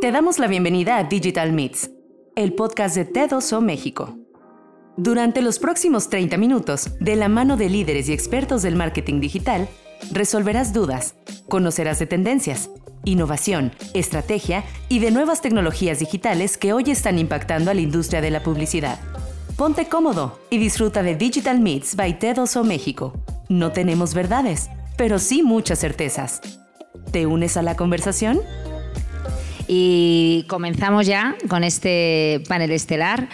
Te damos la bienvenida a Digital Meets, el podcast de TEDoso México. Durante los próximos 30 minutos, de la mano de líderes y expertos del marketing digital, resolverás dudas, conocerás de tendencias, innovación, estrategia y de nuevas tecnologías digitales que hoy están impactando a la industria de la publicidad. Ponte cómodo y disfruta de Digital Meets by TEDoso México. No tenemos verdades, pero sí muchas certezas. ¿Te unes a la conversación? Y comenzamos ya con este panel estelar.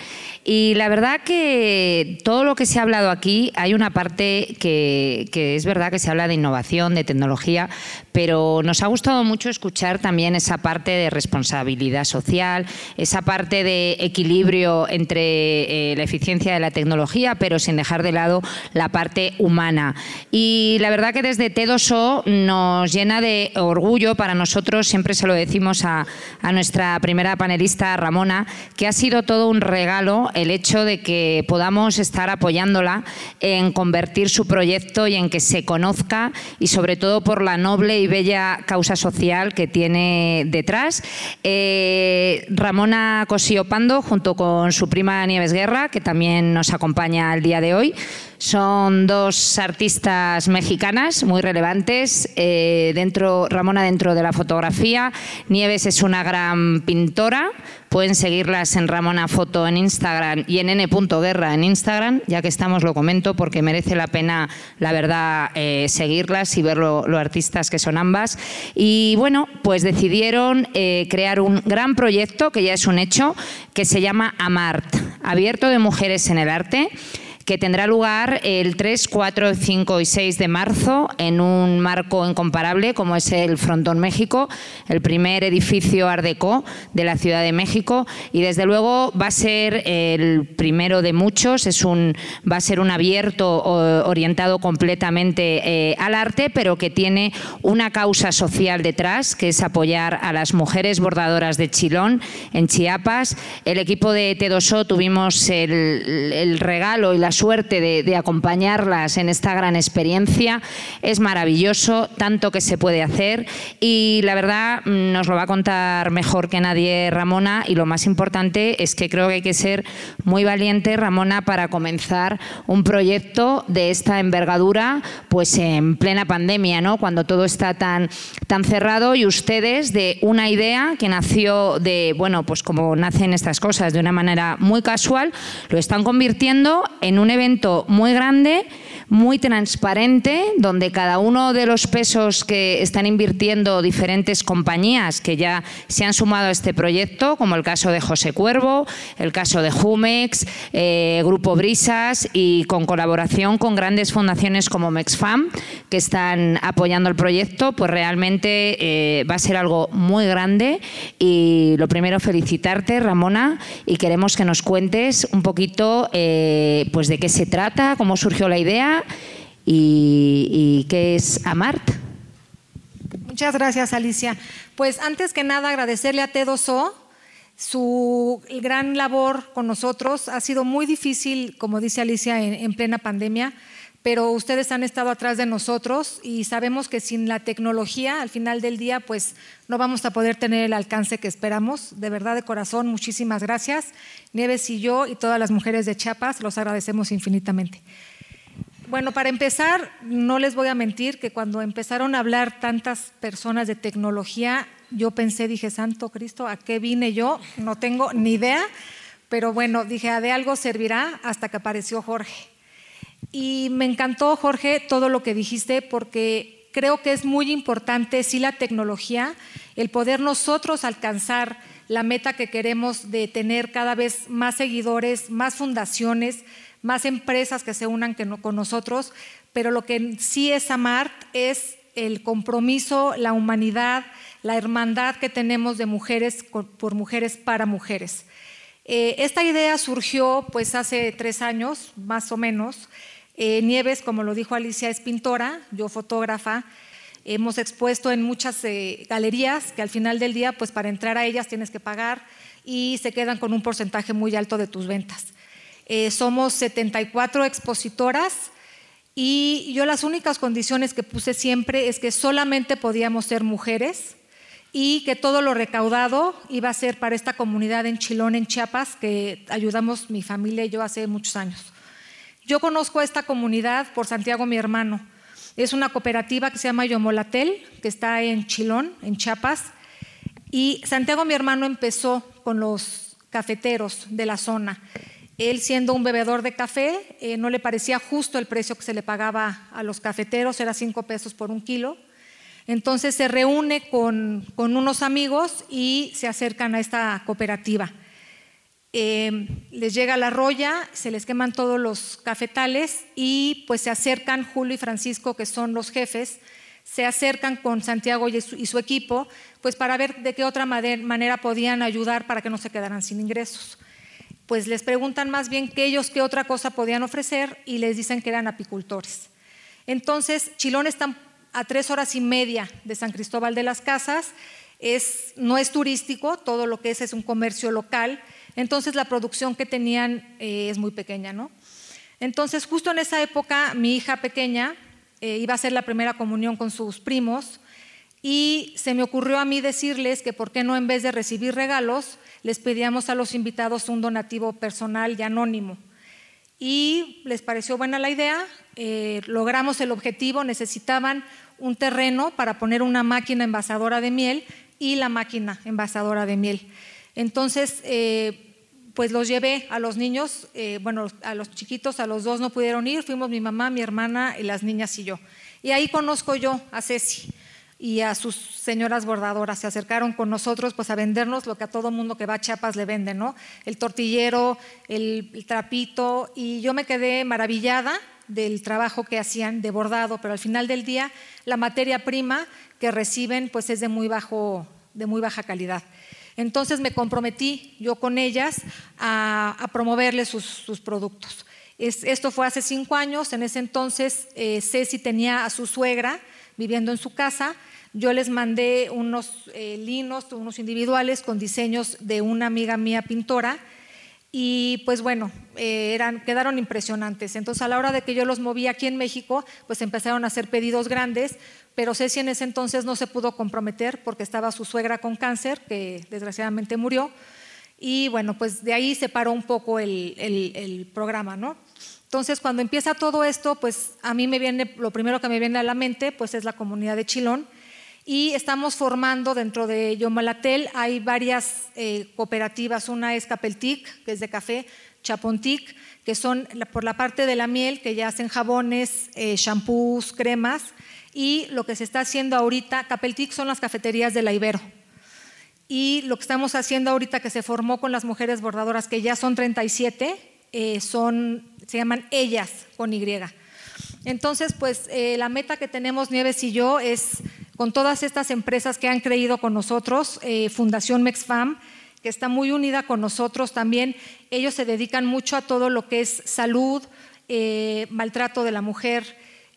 Y la verdad que todo lo que se ha hablado aquí, hay una parte que, es verdad que se habla de innovación, de tecnología, pero nos ha gustado mucho escuchar también esa parte de responsabilidad social, esa parte de equilibrio entre eh, la eficiencia de la tecnología, pero sin dejar de lado la parte humana. Y la verdad que desde T2O nos llena de orgullo para nosotros, siempre se lo decimos a, a nuestra primera panelista, Ramona, que ha sido todo un regalo el hecho de que podamos estar apoyándola en convertir su proyecto y en que se conozca y sobre todo por la noble y bella causa social que tiene detrás. Eh, Ramona Cosío Pando, junto con su prima Nieves Guerra, que también nos acompaña el día de hoy, son dos artistas mexicanas muy relevantes. Eh, dentro, Ramona dentro de la fotografía, Nieves es una gran pintora. Pueden seguirlas en Ramona Foto en Instagram y en n.guerra en Instagram, ya que estamos lo comento porque merece la pena, la verdad, eh, seguirlas y ver lo, artistas que son ambas. Y bueno, pues decidieron eh, crear un gran proyecto, que ya es un hecho, que se llama Amart, abierto de mujeres en el arte que tendrá lugar el 3, 4, 5 y 6 de marzo en un marco incomparable como es el Frontón México, el primer edificio Art Deco de la Ciudad de México y desde luego va a ser el primero de muchos, es un, va a ser un abierto orientado completamente eh, al arte, pero que tiene una causa social detrás, que es apoyar a las mujeres bordadoras de Chilón en Chiapas. El equipo de T2O tuvimos el, el regalo y la suerte de, acompañarlas en esta gran experiencia. Es maravilloso, tanto que se puede hacer y la verdad mm, nos lo va a contar mejor que nadie Ramona y lo más importante es que creo que hay que ser muy valiente, Ramona, para comenzar un proyecto de esta envergadura pues en plena pandemia, ¿no? cuando todo está tan, tan cerrado y ustedes de una idea que nació de, bueno, pues como nacen estas cosas, de una manera muy casual, lo están convirtiendo en un evento muy grande, muy transparente, donde cada uno de los pesos que están invirtiendo diferentes compañías que ya se han sumado a este proyecto, como el caso de José Cuervo, el caso de Jumex, eh, Grupo Brisas y con colaboración con grandes fundaciones como Mexfam, que están apoyando el proyecto, pues realmente eh, va a ser algo muy grande. Y lo primero, felicitarte, Ramona, y queremos que nos cuentes un poquito eh, pues de qué se trata, cómo surgió la idea y, qué es AMART. Muchas gracias, Alicia. Pues antes que nada agradecerle a T2O su gran labor con nosotros. Ha sido muy difícil, como dice Alicia, en, plena pandemia, pero ustedes han estado atrás de nosotros y sabemos que sin la tecnología, al final del día, pues no vamos a poder tener el alcance que esperamos. De verdad, de corazón, muchísimas gracias. Nieves y yo y todas las mujeres de Chiapas los agradecemos infinitamente. Bueno, para empezar, no les voy a mentir que cuando empezaron a hablar tantas personas de tecnología, yo pensé, dije, Santo Cristo, ¿a qué vine yo? No tengo ni idea, pero bueno, dije, de algo servirá hasta que apareció Jorge. Y me encantó, Jorge, todo lo que dijiste, porque creo que es muy importante, sí, la tecnología, el poder nosotros alcanzar la meta que queremos de tener cada vez más seguidores, más fundaciones, más empresas que se unan con nosotros, pero lo que sí es amar es el compromiso, la humanidad, la hermandad que tenemos de mujeres por mujeres para mujeres. Eh, esta idea surgió pues hace tres años, más o menos, eh, Nieves, como lo dijo Alicia, es pintora, yo fotógrafa. Hemos expuesto en muchas eh, galerías que al final del día, pues para entrar a ellas tienes que pagar y se quedan con un porcentaje muy alto de tus ventas. Eh, somos 74 expositoras y yo las únicas condiciones que puse siempre es que solamente podíamos ser mujeres y que todo lo recaudado iba a ser para esta comunidad en Chilón, en Chiapas, que ayudamos mi familia y yo hace muchos años. Yo conozco a esta comunidad por Santiago, mi hermano. Es una cooperativa que se llama Yomolatel, que está en Chilón, en Chiapas. Y Santiago, mi hermano, empezó con los cafeteros de la zona. Él siendo un bebedor de café, eh, no le parecía justo el precio que se le pagaba a los cafeteros, era cinco pesos por un kilo. Entonces se reúne con, unos amigos y se acercan a esta cooperativa. Eh, les llega la roya, se les queman todos los cafetales y pues se acercan Julio y Francisco, que son los jefes, se acercan con Santiago y su, equipo, pues para ver de qué otra manera podían ayudar para que no se quedaran sin ingresos. Pues les preguntan más bien qué ellos qué otra cosa podían ofrecer y les dicen que eran apicultores. Entonces, Chilón está a tres horas y media de San Cristóbal de las Casas. No es turístico, todo lo que es es un comercio local, entonces la producción que tenían eh, es muy pequeña, ¿no? Entonces, justo en esa época, mi hija pequeña eh, iba a hacer la primera comunión con sus primos y se me ocurrió a mí decirles que por qué no en vez de recibir regalos, les pedíamos a los invitados un donativo personal y anónimo y les pareció buena la idea, eh, logramos el objetivo, necesitaban un terreno para poner una máquina envasadora de miel y la máquina envasadora de miel. Entonces, eh, pues los llevé a los niños, eh, bueno, a los chiquitos, a los dos no pudieron ir, fuimos mi mamá, mi hermana y las niñas y yo. Y ahí conozco yo a Ceci y a sus señoras bordadoras. Se acercaron con nosotros pues a vendernos lo que a todo mundo que va a Chiapas le vende, ¿no? El tortillero, el, trapito y yo me quedé maravillada del trabajo que hacían de bordado, pero al final del día la materia prima que reciben pues es de muy, bajo, de muy baja calidad. Entonces me comprometí yo con ellas a, promoverles sus, productos. esto fue hace cinco años, en ese entonces eh, Ceci tenía a su suegra viviendo en su casa yo les mandé unos eh, linos, unos individuales con diseños de una amiga mía pintora y pues bueno, eh, eran, quedaron impresionantes. Entonces a la hora de que yo los moví aquí en México, pues empezaron a hacer pedidos grandes, pero Ceci en ese entonces no se pudo comprometer porque estaba su suegra con cáncer, que desgraciadamente murió. Y bueno, pues de ahí se paró un poco el, el programa, ¿no? Entonces, cuando empieza todo esto, pues a mí me viene, lo primero que me viene a la mente, pues es la comunidad de Chilón, y estamos formando dentro de Yomalatel, hay varias eh, cooperativas, una es Capeltic, que es de café, Chapontic, que son por la parte de la miel, que ya hacen jabones, eh, shampoos, cremas, y lo que se está haciendo ahorita, Capeltic son las cafeterías de la Ibero. Y lo que estamos haciendo ahorita, que se formó con las mujeres bordadoras, que ya son 37, eh, son, se llaman ellas con Y. Entonces, pues la meta que tenemos Nieves y yo es con todas estas empresas que han creído con nosotros, eh, Fundación Mexfam, que está muy unida con nosotros también. Ellos se dedican mucho a todo lo que es salud, eh, maltrato de la mujer.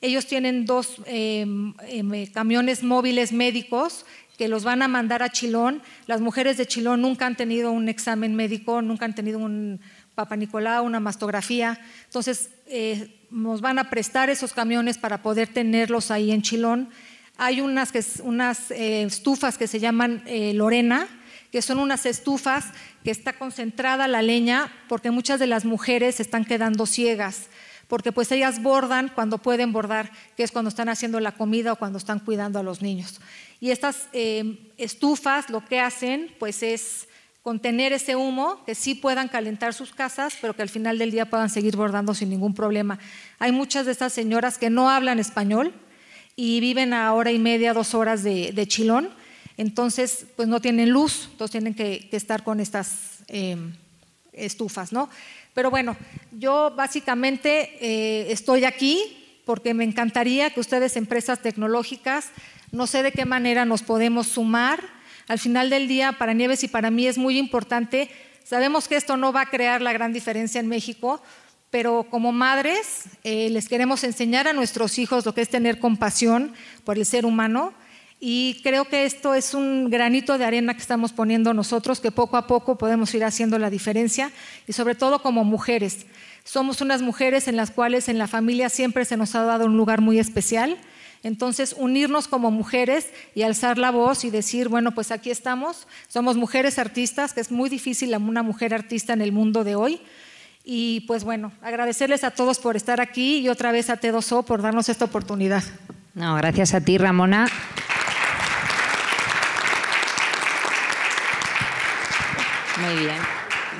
Ellos tienen dos em, em, camiones móviles médicos que los van a mandar a Chilón. Las mujeres de Chilón nunca han tenido un examen médico, nunca han tenido un Papa Nicolau, una mastografía. Entonces, eh, nos van a prestar esos camiones para poder tenerlos ahí en Chilón. Hay unas, eh, estufas que se llaman eh, Lorena, que son unas estufas que está concentrada la leña porque muchas de las mujeres están quedando ciegas, porque pues ellas bordan cuando pueden bordar, que es cuando están haciendo la comida o cuando están cuidando a los niños. Y estas eh, estufas lo que hacen pues es contener ese humo, que sí puedan calentar sus casas, pero que al final del día puedan seguir bordando sin ningún problema. Hay muchas de estas señoras que no hablan español, y viven a hora y media, dos horas de, Chilón, entonces pues no tienen luz, entonces tienen que, estar con estas em, estufas, ¿no? Pero bueno, yo básicamente eh, estoy aquí porque me encantaría que ustedes, empresas tecnológicas, no sé de qué manera nos podemos sumar. Al final del día, para Nieves y para mí es muy importante. Sabemos que esto no va a crear la gran diferencia en México, pero como madres eh, les queremos enseñar a nuestros hijos lo que es tener compasión por el ser humano y creo que esto es un granito de arena que estamos poniendo nosotros, que poco a poco podemos ir haciendo la diferencia y sobre todo como mujeres. Somos unas mujeres en las cuales en la familia siempre se nos ha dado un lugar muy especial Entonces, unirnos como mujeres y alzar la voz y decir, bueno, pues aquí estamos, somos mujeres artistas, que es muy difícil una mujer artista en el mundo de hoy. Y pues bueno, agradecerles a todos por estar aquí y otra vez a Tedoso por darnos esta oportunidad. No, gracias a ti, Ramona. Muy bien.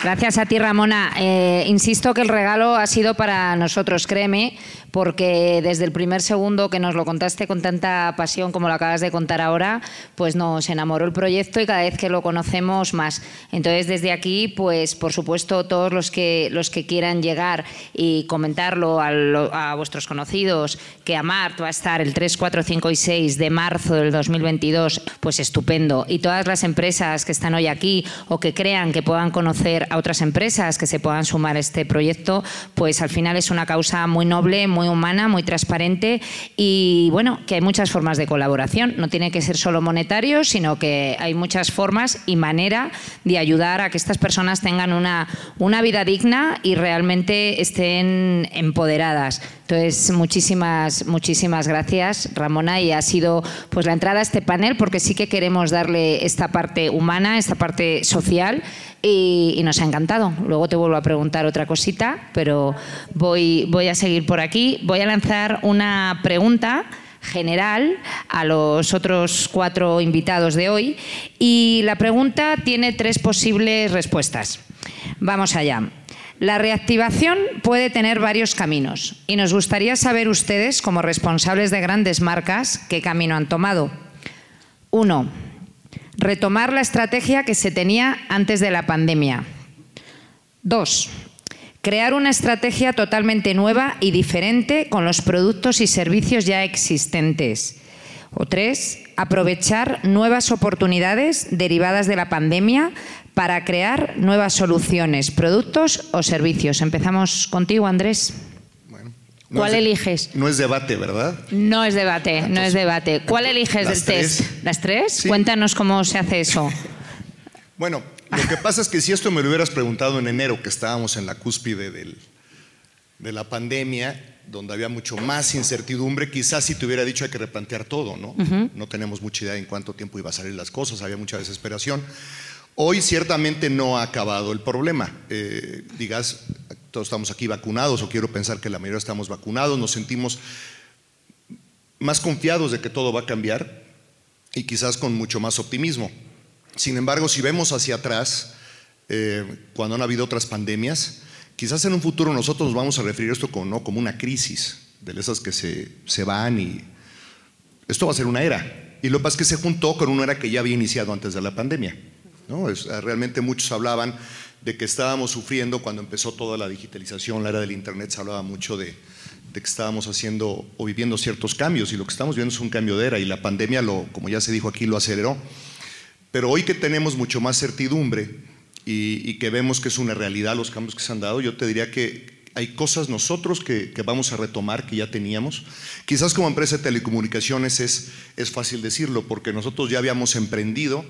Gracias a ti, Ramona. Eh, insisto que el regalo ha sido para nosotros, créeme, porque desde el primer segundo que nos lo contaste con tanta pasión como lo acabas de contar ahora, pues nos enamoró el proyecto y cada vez que lo conocemos más. Entonces, desde aquí, pues por supuesto, todos los que, los que quieran llegar y comentarlo a, vuestros conocidos, que Amart va a estar el 3, 4, 5 y 6 de marzo del 2022, pues estupendo. Y todas las empresas que están hoy aquí o que crean que puedan conocer a otras empresas que se puedan sumar a este proyecto, pues al final es una causa muy noble, muy humana, muy transparente y bueno, que hay muchas formas de colaboración. No tiene que ser solo monetario, sino que hay muchas formas y manera de ayudar a que estas personas tengan una, una vida digna y realmente estén empoderadas. Entonces, muchísimas, muchísimas gracias, Ramona, y ha sido pues la entrada a este panel porque sí que queremos darle esta parte humana, esta parte social y, nos ha encantado. Luego te vuelvo a preguntar otra cosita, pero voy, voy a seguir por aquí. Voy a lanzar una pregunta general a los otros cuatro invitados de hoy y la pregunta tiene tres posibles respuestas. Vamos allá. La reactivación puede tener varios caminos y nos gustaría saber ustedes, como responsables de grandes marcas, qué camino han tomado. Uno, retomar la estrategia que se tenía antes de la pandemia. Dos, crear una estrategia totalmente nueva y diferente con los productos y servicios ya existentes. O tres, aprovechar nuevas oportunidades derivadas de la pandemia para crear nuevas soluciones, productos o servicios. Empezamos contigo, Andrés. ¿Cuál eliges? No es debate, ¿verdad? No es debate, no es debate. ¿Cuál eliges del test? ¿Las tres? Cuéntanos cómo se hace eso. bueno, lo que pasa es que si esto me lo hubieras preguntado en enero, que estábamos en la cúspide de la pandemia, donde había mucho más incertidumbre, quizás si te hubiera dicho hay que replantear todo, ¿no? No tenemos mucha idea en cuánto tiempo iba a salir las cosas, había mucha desesperación. Hoy ciertamente no ha acabado el problema. Eh, digas, todos estamos aquí vacunados, o quiero pensar que la mayoría estamos vacunados, nos sentimos más confiados de que todo va a cambiar y quizás con mucho más optimismo. Sin embargo, si vemos hacia atrás, eh, cuando han habido otras pandemias, quizás en un futuro nosotros nos vamos a referir a esto como, ¿no? como una crisis, de esas que se, se van y esto va a ser una era. Y lo que pasa es que se juntó con una era que ya había iniciado antes de la pandemia. Eh, realmente muchos hablaban de que estábamos sufriendo cuando empezó toda la digitalización, la era del Internet, se hablaba mucho de, que estábamos haciendo o viviendo ciertos cambios y lo que estamos viendo es un cambio de era y la pandemia, lo, como ya se dijo aquí, lo aceleró. Pero hoy que tenemos mucho más certidumbre y, que vemos que es una realidad los cambios que se han dado, yo te diría que hay cosas nosotros que, vamos a retomar que ya teníamos. Quizás como empresa de telecomunicaciones es, es fácil decirlo porque nosotros ya habíamos emprendido.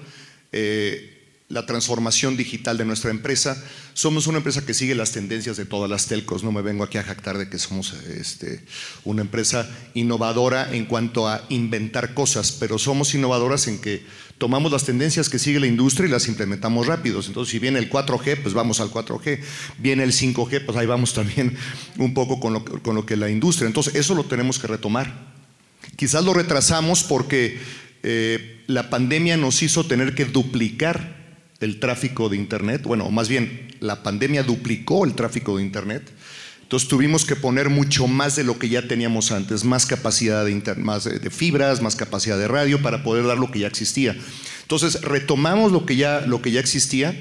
Eh, la transformación digital de nuestra empresa. Somos una empresa que sigue las tendencias de todas las telcos. No me vengo aquí a jactar de que somos este, una empresa innovadora en cuanto a inventar cosas, pero somos innovadoras en que tomamos las tendencias que sigue la industria y las implementamos rápidos. Entonces, si viene el 4G, pues vamos al 4G. Viene el 5G, pues ahí vamos también un poco con lo, que la industria. Entonces, eso lo tenemos que retomar. Quizás lo retrasamos porque eh, la pandemia nos hizo tener que duplicar el tráfico de Internet, bueno, más bien la pandemia duplicó el tráfico de Internet, entonces tuvimos que poner mucho más de lo que ya teníamos antes, más capacidad de, más de fibras, más capacidad de radio para poder dar lo que ya existía. Entonces retomamos lo que ya, lo que ya existía,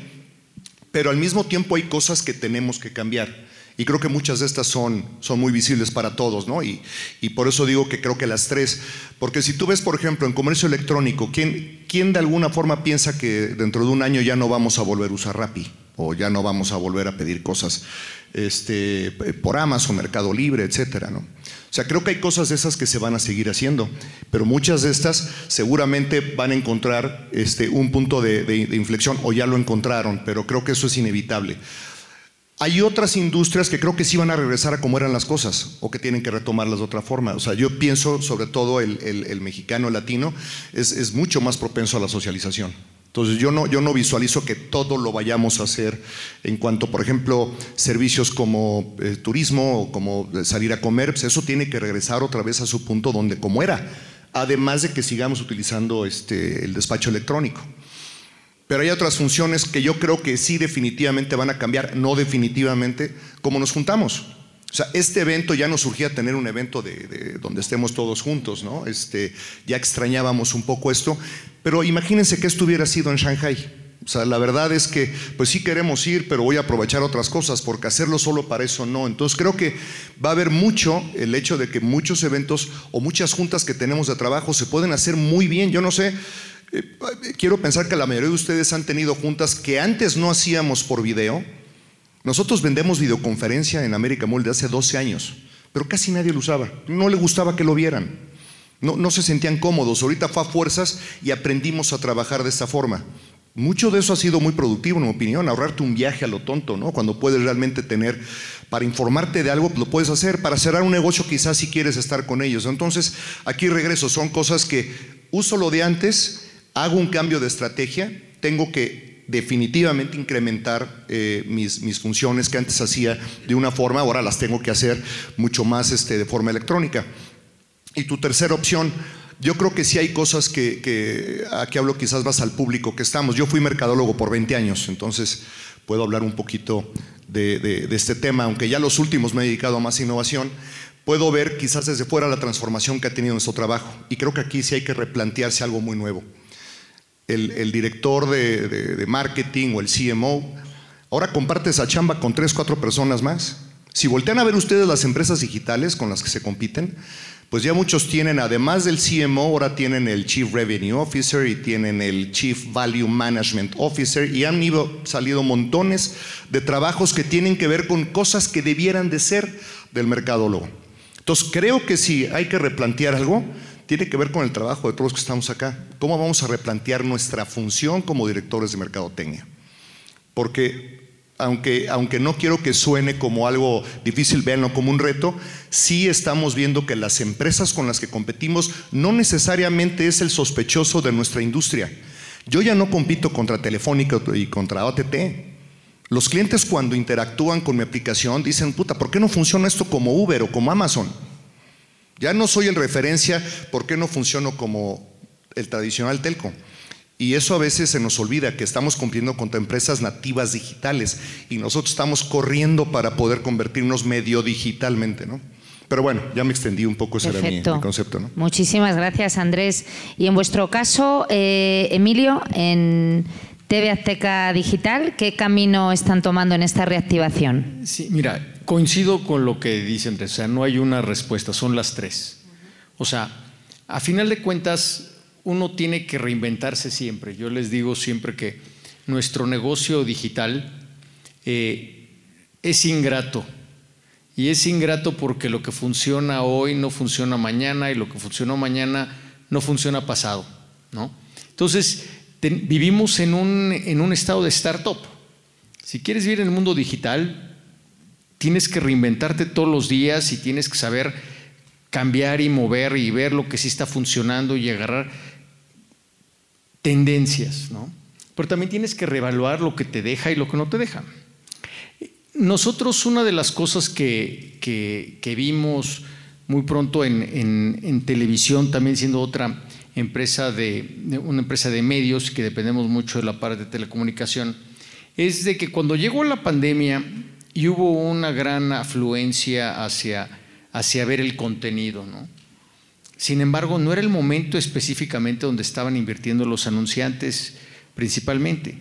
pero al mismo tiempo hay cosas que tenemos que cambiar. Y creo que muchas de estas son, son muy visibles para todos, ¿no? Y, y, por eso digo que creo que las tres, porque si tú ves, por ejemplo, en comercio electrónico, ¿quién, ¿quién de alguna forma piensa que dentro de un año ya no vamos a volver a usar Rappi? O ya no vamos a volver a pedir cosas este, por Amazon, Mercado Libre, etcétera, ¿no? O sea, creo que hay cosas de esas que se van a seguir haciendo, pero muchas de estas seguramente van a encontrar este, un punto de, de inflexión, o ya lo encontraron, pero creo que eso es inevitable. Hay otras industrias que creo que sí van a regresar a como eran las cosas o que tienen que retomarlas de otra forma. O sea, yo pienso, sobre todo el, mexicano, el latino, es, mucho más propenso a la socialización. Entonces yo no, yo no visualizo que todo lo vayamos a hacer en cuanto, por ejemplo, servicios como eh, turismo o como salir a comer, pues eso tiene que regresar otra vez a su punto donde como era, además de que sigamos utilizando este, el despacho electrónico. Pero hay otras funciones que yo creo que sí definitivamente van a cambiar, no definitivamente, como nos juntamos. O sea, este evento ya nos surgía tener un evento de, donde estemos todos juntos, ¿no? Este, ya extrañábamos un poco esto, pero imagínense que esto hubiera sido en Shanghai. O sea, la verdad es que, pues sí queremos ir, pero voy a aprovechar otras cosas, porque hacerlo solo para eso no. Entonces creo que va a haber mucho el hecho de que muchos eventos o muchas juntas que tenemos de trabajo se pueden hacer muy bien. Yo no sé, eh, quiero pensar que la mayoría de ustedes han tenido juntas que antes no hacíamos por video. Nosotros vendemos videoconferencia en América Mall de hace 12 años, pero casi nadie lo usaba. No le gustaba que lo vieran. No, no se sentían cómodos. Ahorita fue a fuerzas y aprendimos a trabajar de esta forma. Mucho de eso ha sido muy productivo, en mi opinión, ahorrarte un viaje a lo tonto, ¿no? Cuando puedes realmente tener, para informarte de algo, lo puedes hacer, para cerrar un negocio quizás si quieres estar con ellos. Entonces, aquí regreso, son cosas que uso lo de antes, hago un cambio de estrategia, tengo que definitivamente incrementar eh, mis, mis, funciones que antes hacía de una forma, ahora las tengo que hacer mucho más este, de forma electrónica. Y tu tercera opción, yo creo que sí hay cosas que, aquí hablo quizás más al público que estamos. Yo fui mercadólogo por 20 años, entonces puedo hablar un poquito de, de este tema, aunque ya los últimos me he dedicado a más innovación puedo ver quizás desde fuera la transformación que ha tenido nuestro trabajo. Y creo que aquí sí hay que replantearse algo muy nuevo el, director de, marketing o el CMO, ahora comparte esa chamba con tres, cuatro personas más. Si voltean a ver ustedes las empresas digitales con las que se compiten, pues ya muchos tienen, además del CMO, ahora tienen el Chief Revenue Officer y tienen el Chief Value Management Officer y han ido, salido montones de trabajos que tienen que ver con cosas que debieran de ser del mercadólogo. Entonces creo que si hay que replantear algo, tiene que ver con el trabajo de todos los que estamos acá. ¿Cómo vamos a replantear nuestra función como directores de mercadotecnia? Porque aunque, aunque no quiero que suene como algo difícil, véanlo como un reto, sí estamos viendo que las empresas con las que competimos no necesariamente es el sospechoso de nuestra industria. Yo ya no compito contra Telefónica y contra OTT. Los clientes cuando interactúan con mi aplicación dicen, puta, ¿por qué no funciona esto como Uber o como Amazon? Ya no soy el referencia, ¿por qué no funciono como el tradicional telco? Y eso a veces se nos olvida, que estamos cumpliendo contra empresas nativas digitales y nosotros estamos corriendo para poder convertirnos medio digitalmente, ¿no? Pero bueno, ya me extendí un poco, ese era mi, concepto. ¿no? Muchísimas gracias, Andrés. Y en vuestro caso, eh, Emilio, en TV Azteca Digital, ¿qué camino están tomando en esta reactivación? Sí, mira, coincido con lo que dicen, o sea, no hay una respuesta, son las tres. O sea, a final de cuentas, uno tiene que reinventarse siempre. Yo les digo siempre que nuestro negocio digital eh, es ingrato. Y es ingrato porque lo que funciona hoy no funciona mañana y lo que funcionó mañana no funciona pasado. ¿no? Entonces, vivimos en un, en un estado de startup. Si quieres vivir en el mundo digital, tienes que reinventarte todos los días y tienes que saber cambiar y mover y ver lo que sí está funcionando y agarrar tendencias, ¿no? Pero también tienes que reevaluar lo que te deja y lo que no te deja. Nosotros una de las cosas que, que, vimos muy pronto en, televisión, también siendo otra empresa de, una empresa de medios que dependemos mucho de la parte de telecomunicación, es de que cuando llegó la pandemia y hubo una gran afluencia hacia, hacia ver el contenido. ¿no? Sin embargo, no era el momento específicamente donde estaban invirtiendo los anunciantes principalmente.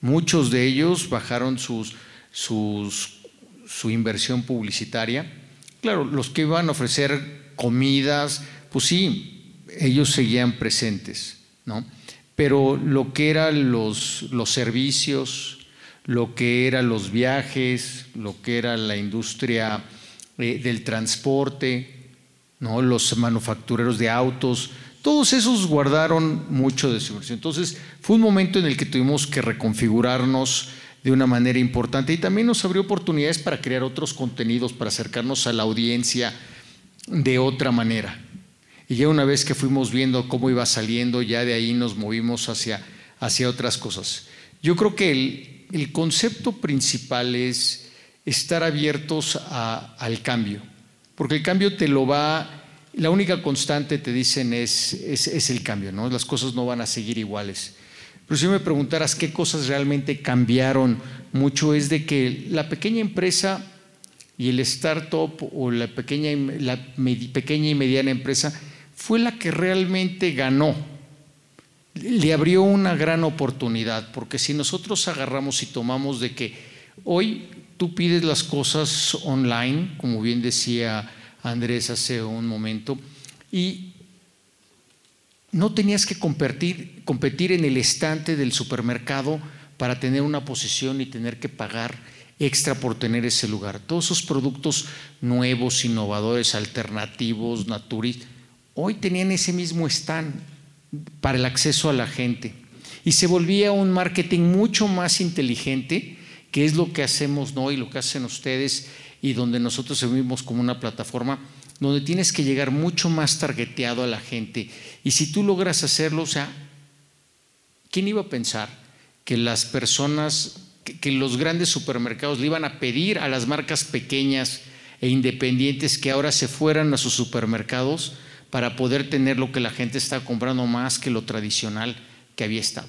Muchos de ellos bajaron sus, su inversión publicitaria. Claro, los que iban a ofrecer comidas, pues sí, ellos seguían presentes, ¿no? Pero lo que eran los, los servicios, lo que eran los viajes, lo que era la industria eh, del transporte, ¿no? los manufactureros de autos, todos esos guardaron mucho de su inversión. Entonces fue un momento en el que tuvimos que reconfigurarnos de una manera importante y también nos abrió oportunidades para crear otros contenidos, para acercarnos a la audiencia de otra manera. Y ya una vez que fuimos viendo cómo iba saliendo, ya de ahí nos movimos hacia, hacia otras cosas. Yo creo que el, el concepto principal es estar abiertos al cambio, porque el cambio te lo va, la única constante te dicen es, es, el cambio, ¿no? las cosas no van a seguir iguales. Pero si me preguntaras qué cosas realmente cambiaron mucho, es de que la pequeña empresa y el startup o la pequeña, la pequeña y mediana empresa fue la que realmente ganó. Le abrió una gran oportunidad, porque si nosotros agarramos y tomamos de que hoy tú pides las cosas online, como bien decía Andrés hace un momento, y no tenías que competir, en el estante del supermercado para tener una posición y tener que pagar extra por tener ese lugar. Todos esos productos nuevos, innovadores, alternativos, naturistas, hoy tenían ese mismo stand para el acceso a la gente. Y se volvía un marketing mucho más inteligente, que es lo que hacemos ¿no? y lo que hacen ustedes, y donde nosotros servimos como una plataforma donde tienes que llegar mucho más targeteado a la gente. Y si tú logras hacerlo, o sea, ¿quién iba a pensar que las personas, que, los grandes supermercados le iban a pedir a las marcas pequeñas e independientes que ahora se fueran a sus supermercados para poder tener lo que la gente está comprando más que lo tradicional que había estado.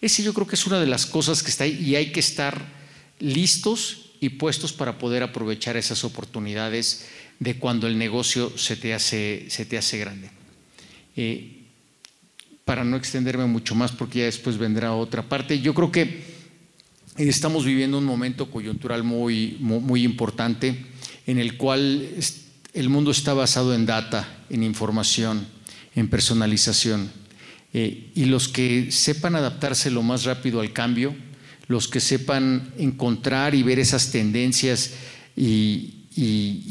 Ese yo creo que es una de las cosas que está ahí y hay que estar listos y puestos para poder aprovechar esas oportunidades de cuando el negocio se te hace, se te hace grande. Eh, para no extenderme mucho más, porque ya después vendrá otra parte, yo creo que estamos viviendo un momento coyuntural muy, muy importante en el cual el mundo está basado en data, en información, en personalización. Eh, y los que sepan adaptarse lo más rápido al cambio, los que sepan encontrar y ver esas tendencias y,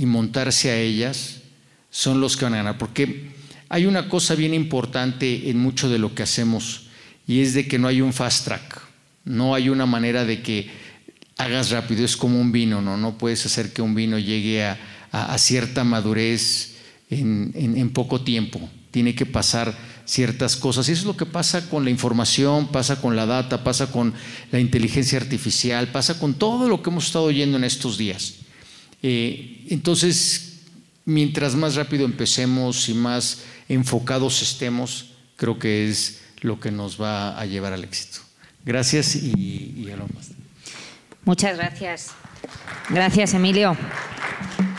montarse a ellas, son los que van a ganar. Porque hay una cosa bien importante en mucho de lo que hacemos y es de que no hay un fast track, no hay una manera de que hagas rápido, es como un vino, ¿no? No puedes hacer que un vino llegue a, a, cierta madurez en, poco tiempo. Tiene que pasar ciertas cosas. Y eso es lo que pasa con la información, pasa con la data, pasa con la inteligencia artificial, pasa con todo lo que hemos estado oyendo en estos días. Eh, entonces, mientras más rápido empecemos y más enfocados estemos, creo que es lo que nos va a llevar al éxito. Gracias y, y a lo más. Muchas gracias. Gracias, Emilio.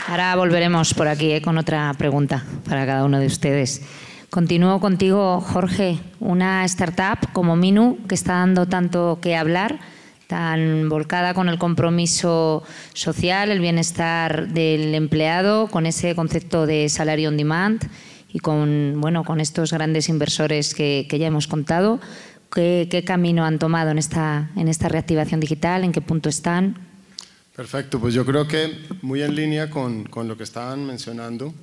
Ahora volveremos por aquí eh, con otra pregunta para cada uno de ustedes. Continúo contigo, Jorge. Una startup como Minu, que está dando tanto que hablar, tan volcada con el compromiso social, el bienestar del empleado, con ese concepto de salario on demand y con, bueno, con estos grandes inversores que, ya hemos contado. ¿Qué, ¿Qué, camino han tomado en esta, en esta reactivación digital? ¿En qué punto están? Perfecto, pues yo creo que muy en línea con, con lo que estaban mencionando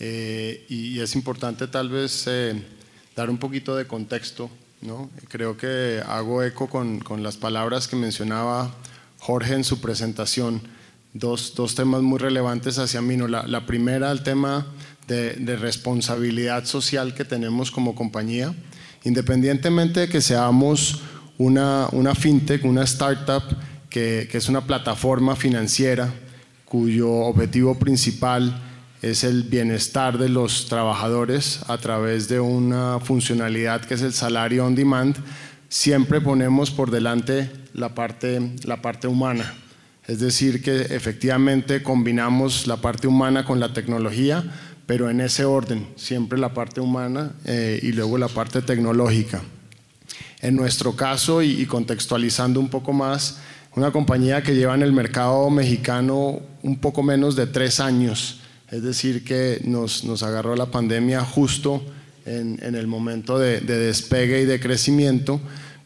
eh, y, es importante tal vez eh, dar un poquito de contexto. ¿no? Creo que hago eco con, con, las palabras que mencionaba Jorge en su presentación. Dos, dos temas muy relevantes hacia mí. ¿no? La, la, primera, el tema de, de responsabilidad social que tenemos como compañía. Independientemente de que seamos una, una fintech, una startup, que, es una plataforma financiera cuyo objetivo principal es el bienestar de los trabajadores a través de una funcionalidad que es el salario on demand, siempre ponemos por delante la parte, la parte humana. Es decir, que efectivamente combinamos la parte humana con la tecnología, pero en ese orden, siempre la parte humana eh, y luego la parte tecnológica. En nuestro caso, y contextualizando un poco más, una compañía que lleva en el mercado mexicano un poco menos de tres años, es decir, que nos, nos agarró la pandemia justo en, en el momento de, de, despegue y de crecimiento,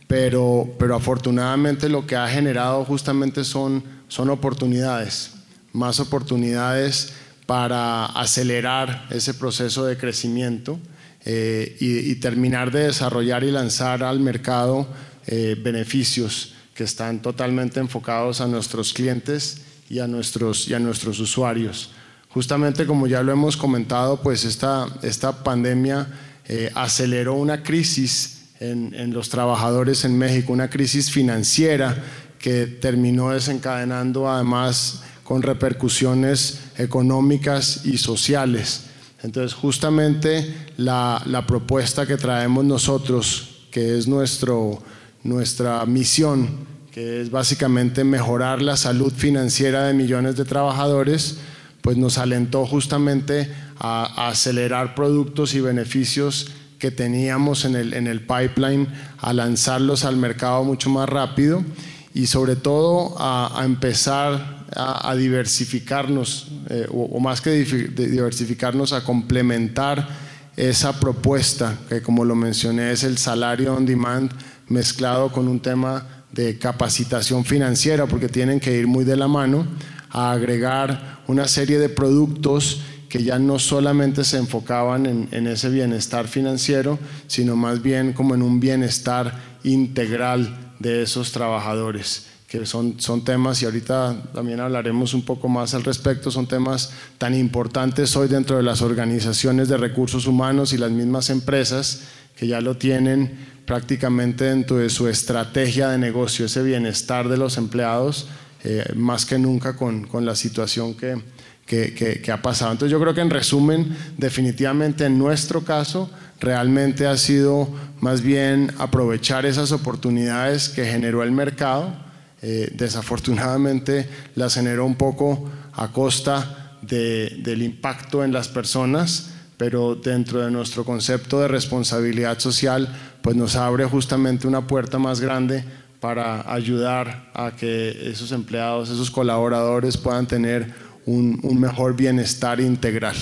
pero, pero afortunadamente lo que ha generado justamente son, son oportunidades, más oportunidades para acelerar ese proceso de crecimiento eh, y, terminar de desarrollar y lanzar al mercado eh, beneficios que están totalmente enfocados a nuestros clientes y a nuestros, y a nuestros usuarios. Justamente como ya lo hemos comentado, pues esta, esta pandemia eh, aceleró una crisis en, en los trabajadores en México, una crisis financiera que terminó desencadenando además con repercusiones económicas y sociales. Entonces, justamente la, la propuesta que traemos nosotros, que es nuestro, nuestra misión, que es básicamente mejorar la salud financiera de millones de trabajadores, pues nos alentó justamente a, a acelerar productos y beneficios que teníamos en el, en el pipeline, a lanzarlos al mercado mucho más rápido y sobre todo a, a empezar a, diversificarnos, eh, o, más que diversificarnos, a complementar esa propuesta, que como lo mencioné es el salario on demand mezclado con un tema de capacitación financiera, porque tienen que ir muy de la mano, a agregar una serie de productos que ya no solamente se enfocaban en, en, ese bienestar financiero, sino más bien como en un bienestar integral de esos trabajadores, que son, son temas, y ahorita también hablaremos un poco más al respecto, son temas tan importantes hoy dentro de las organizaciones de recursos humanos y las mismas empresas que ya lo tienen prácticamente dentro de su estrategia de negocio, ese bienestar de los empleados, eh, más que nunca con, con la situación que, que, que, que, ha pasado. Entonces yo creo que en resumen, definitivamente en nuestro caso, realmente ha sido más bien aprovechar esas oportunidades que generó el mercado. Eh, desafortunadamente las generó un poco a costa de, del impacto en las personas, pero dentro de nuestro concepto de responsabilidad social, pues nos abre justamente una puerta más grande para ayudar a que esos empleados, esos colaboradores puedan tener un, un mejor bienestar integral.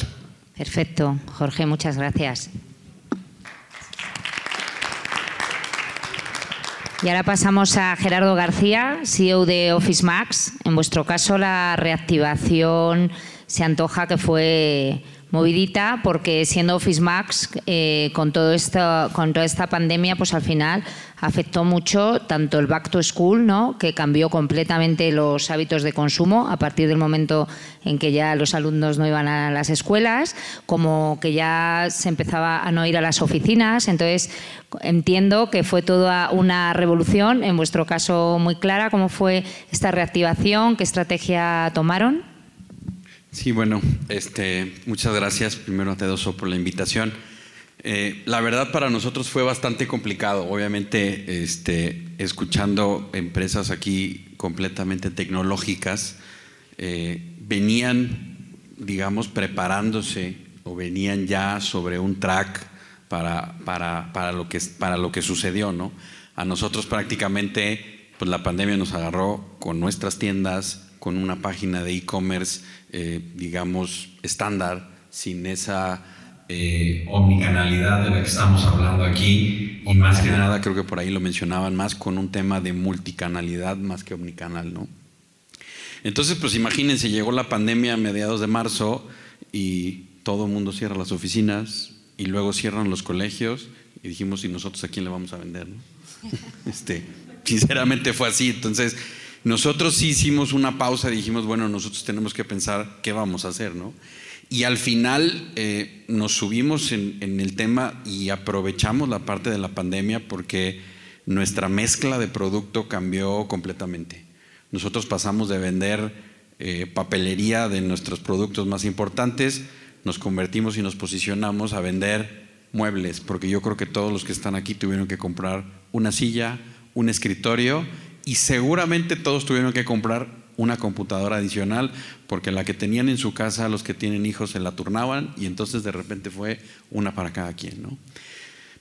Perfecto. Jorge, muchas gracias. Y ahora pasamos a Gerardo García, CEO de Office Max. En vuestro caso, la reactivación se antoja que fue movidita porque siendo Office Max eh, con todo esto con toda esta pandemia pues al final afectó mucho tanto el back to school no que cambió completamente los hábitos de consumo a partir del momento en que ya los alumnos no iban a las escuelas como que ya se empezaba a no ir a las oficinas. Entonces entiendo que fue toda una revolución en vuestro caso muy clara cómo fue esta reactivación qué estrategia tomaron Sí, bueno, este, muchas gracias primero a Tedoso por la invitación. Eh, la verdad para nosotros fue bastante complicado, obviamente este, escuchando empresas aquí completamente tecnológicas, eh, venían, digamos, preparándose o venían ya sobre un track para, para, para, lo, que, para lo que sucedió, ¿no? A nosotros prácticamente, pues la pandemia nos agarró con nuestras tiendas, con una página de e-commerce, eh, digamos, estándar, sin esa eh, omnicanalidad de la que estamos hablando aquí. Y más que nada, creo que por ahí lo mencionaban más con un tema de multicanalidad más que omnicanal, ¿no? Entonces, pues imagínense, llegó la pandemia a mediados de marzo y todo el mundo cierra las oficinas y luego cierran los colegios y dijimos, ¿y nosotros a quién le vamos a vender? ¿no? Este, sinceramente fue así. Entonces, nosotros sí hicimos una pausa dijimos, bueno, nosotros tenemos que pensar qué vamos a hacer, ¿no? Y al final eh, nos subimos en, en, el tema y aprovechamos la parte de la pandemia porque nuestra mezcla de producto cambió completamente. Nosotros pasamos de vender eh, papelería de nuestros productos más importantes, nos convertimos y nos posicionamos a vender muebles, porque yo creo que todos los que están aquí tuvieron que comprar una silla, un escritorio y seguramente todos tuvieron que comprar una computadora adicional porque la que tenían en su casa los que tienen hijos se la turnaban y entonces de repente fue una para cada quien, ¿no?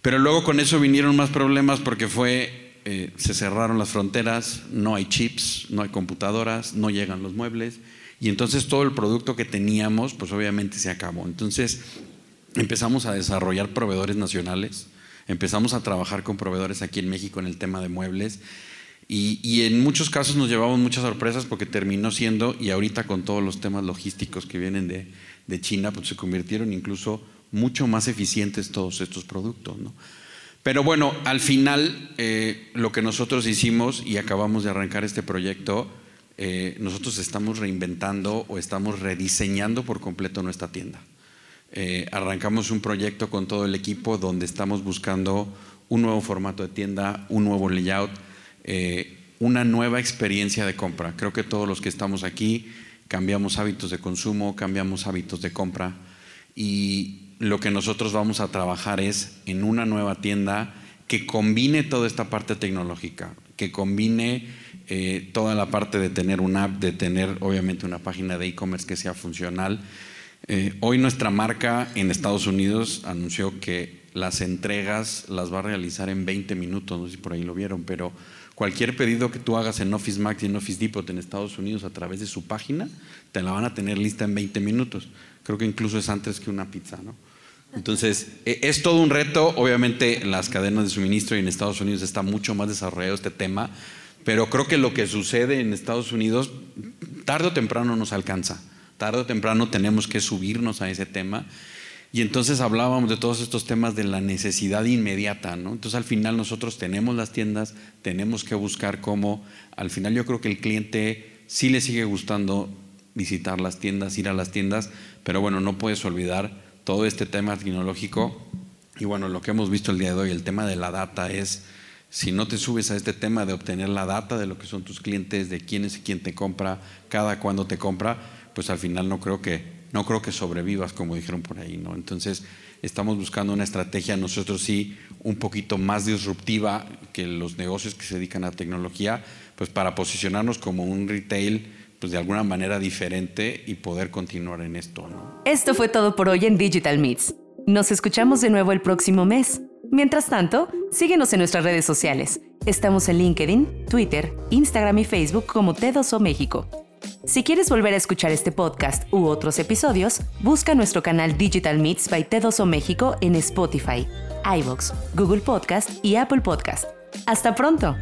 Pero luego con eso vinieron más problemas porque fue eh, se cerraron las fronteras, no hay chips, no hay computadoras, no llegan los muebles y entonces todo el producto que teníamos pues obviamente se acabó. Entonces empezamos a desarrollar proveedores nacionales, empezamos a trabajar con proveedores aquí en México en el tema de muebles y, y, en muchos casos nos llevamos muchas sorpresas porque terminó siendo, y ahorita con todos los temas logísticos que vienen de, de China, pues se convirtieron incluso mucho más eficientes todos estos productos. ¿no? Pero bueno, al final eh, lo que nosotros hicimos y acabamos de arrancar este proyecto, eh, nosotros estamos reinventando o estamos rediseñando por completo nuestra tienda. Eh, arrancamos un proyecto con todo el equipo donde estamos buscando un nuevo formato de tienda, un nuevo layout, una nueva experiencia de compra. Creo que todos los que estamos aquí cambiamos hábitos de consumo, cambiamos hábitos de compra y lo que nosotros vamos a trabajar es en una nueva tienda que combine toda esta parte tecnológica, que combine eh, toda la parte de tener una app, de tener obviamente una página de e-commerce que sea funcional. Eh, hoy nuestra marca en Estados Unidos anunció que las entregas las va a realizar en 20 minutos, no sé si por ahí lo vieron, pero cualquier pedido que tú hagas en Office Max y en Office Depot en Estados Unidos a través de su página, te la van a tener lista en 20 minutos. Creo que incluso es antes que una pizza, ¿no? Entonces, e, es todo un reto. Obviamente, las cadenas de suministro y en Estados Unidos está mucho más desarrollado este tema, pero creo que lo que sucede en Estados Unidos, tarde o temprano nos alcanza. Tarde o temprano tenemos que subirnos a ese tema. Y entonces hablábamos de todos estos temas de la necesidad inmediata, ¿no? Entonces al final nosotros tenemos las tiendas, tenemos que buscar cómo, al final yo creo que el cliente sí le sigue gustando visitar las tiendas, ir a las tiendas, pero bueno, no puedes olvidar todo este tema tecnológico. Y bueno, lo que hemos visto el día de hoy, el tema de la data es, si no te subes a este tema de obtener la data de lo que son tus clientes, de quién es quien te compra, cada cuándo te compra, pues al final no creo que, no creo que sobrevivas, como dijeron por ahí, ¿no? Entonces, estamos buscando una estrategia, nosotros sí, un poquito más disruptiva que los negocios que se dedican a tecnología, pues para posicionarnos como un retail pues de alguna manera diferente y poder continuar en esto. ¿no? Esto fue todo por hoy en Digital Meets. Nos escuchamos de nuevo el próximo mes. Mientras tanto, síguenos en nuestras redes sociales. Estamos en LinkedIn, Twitter, Instagram y Facebook como T2O México. Si quieres volver a escuchar este podcast u otros episodios, busca nuestro canal Digital Meets by T2O México en Spotify, iVoox, Google Podcast y Apple Podcast. ¡Hasta pronto!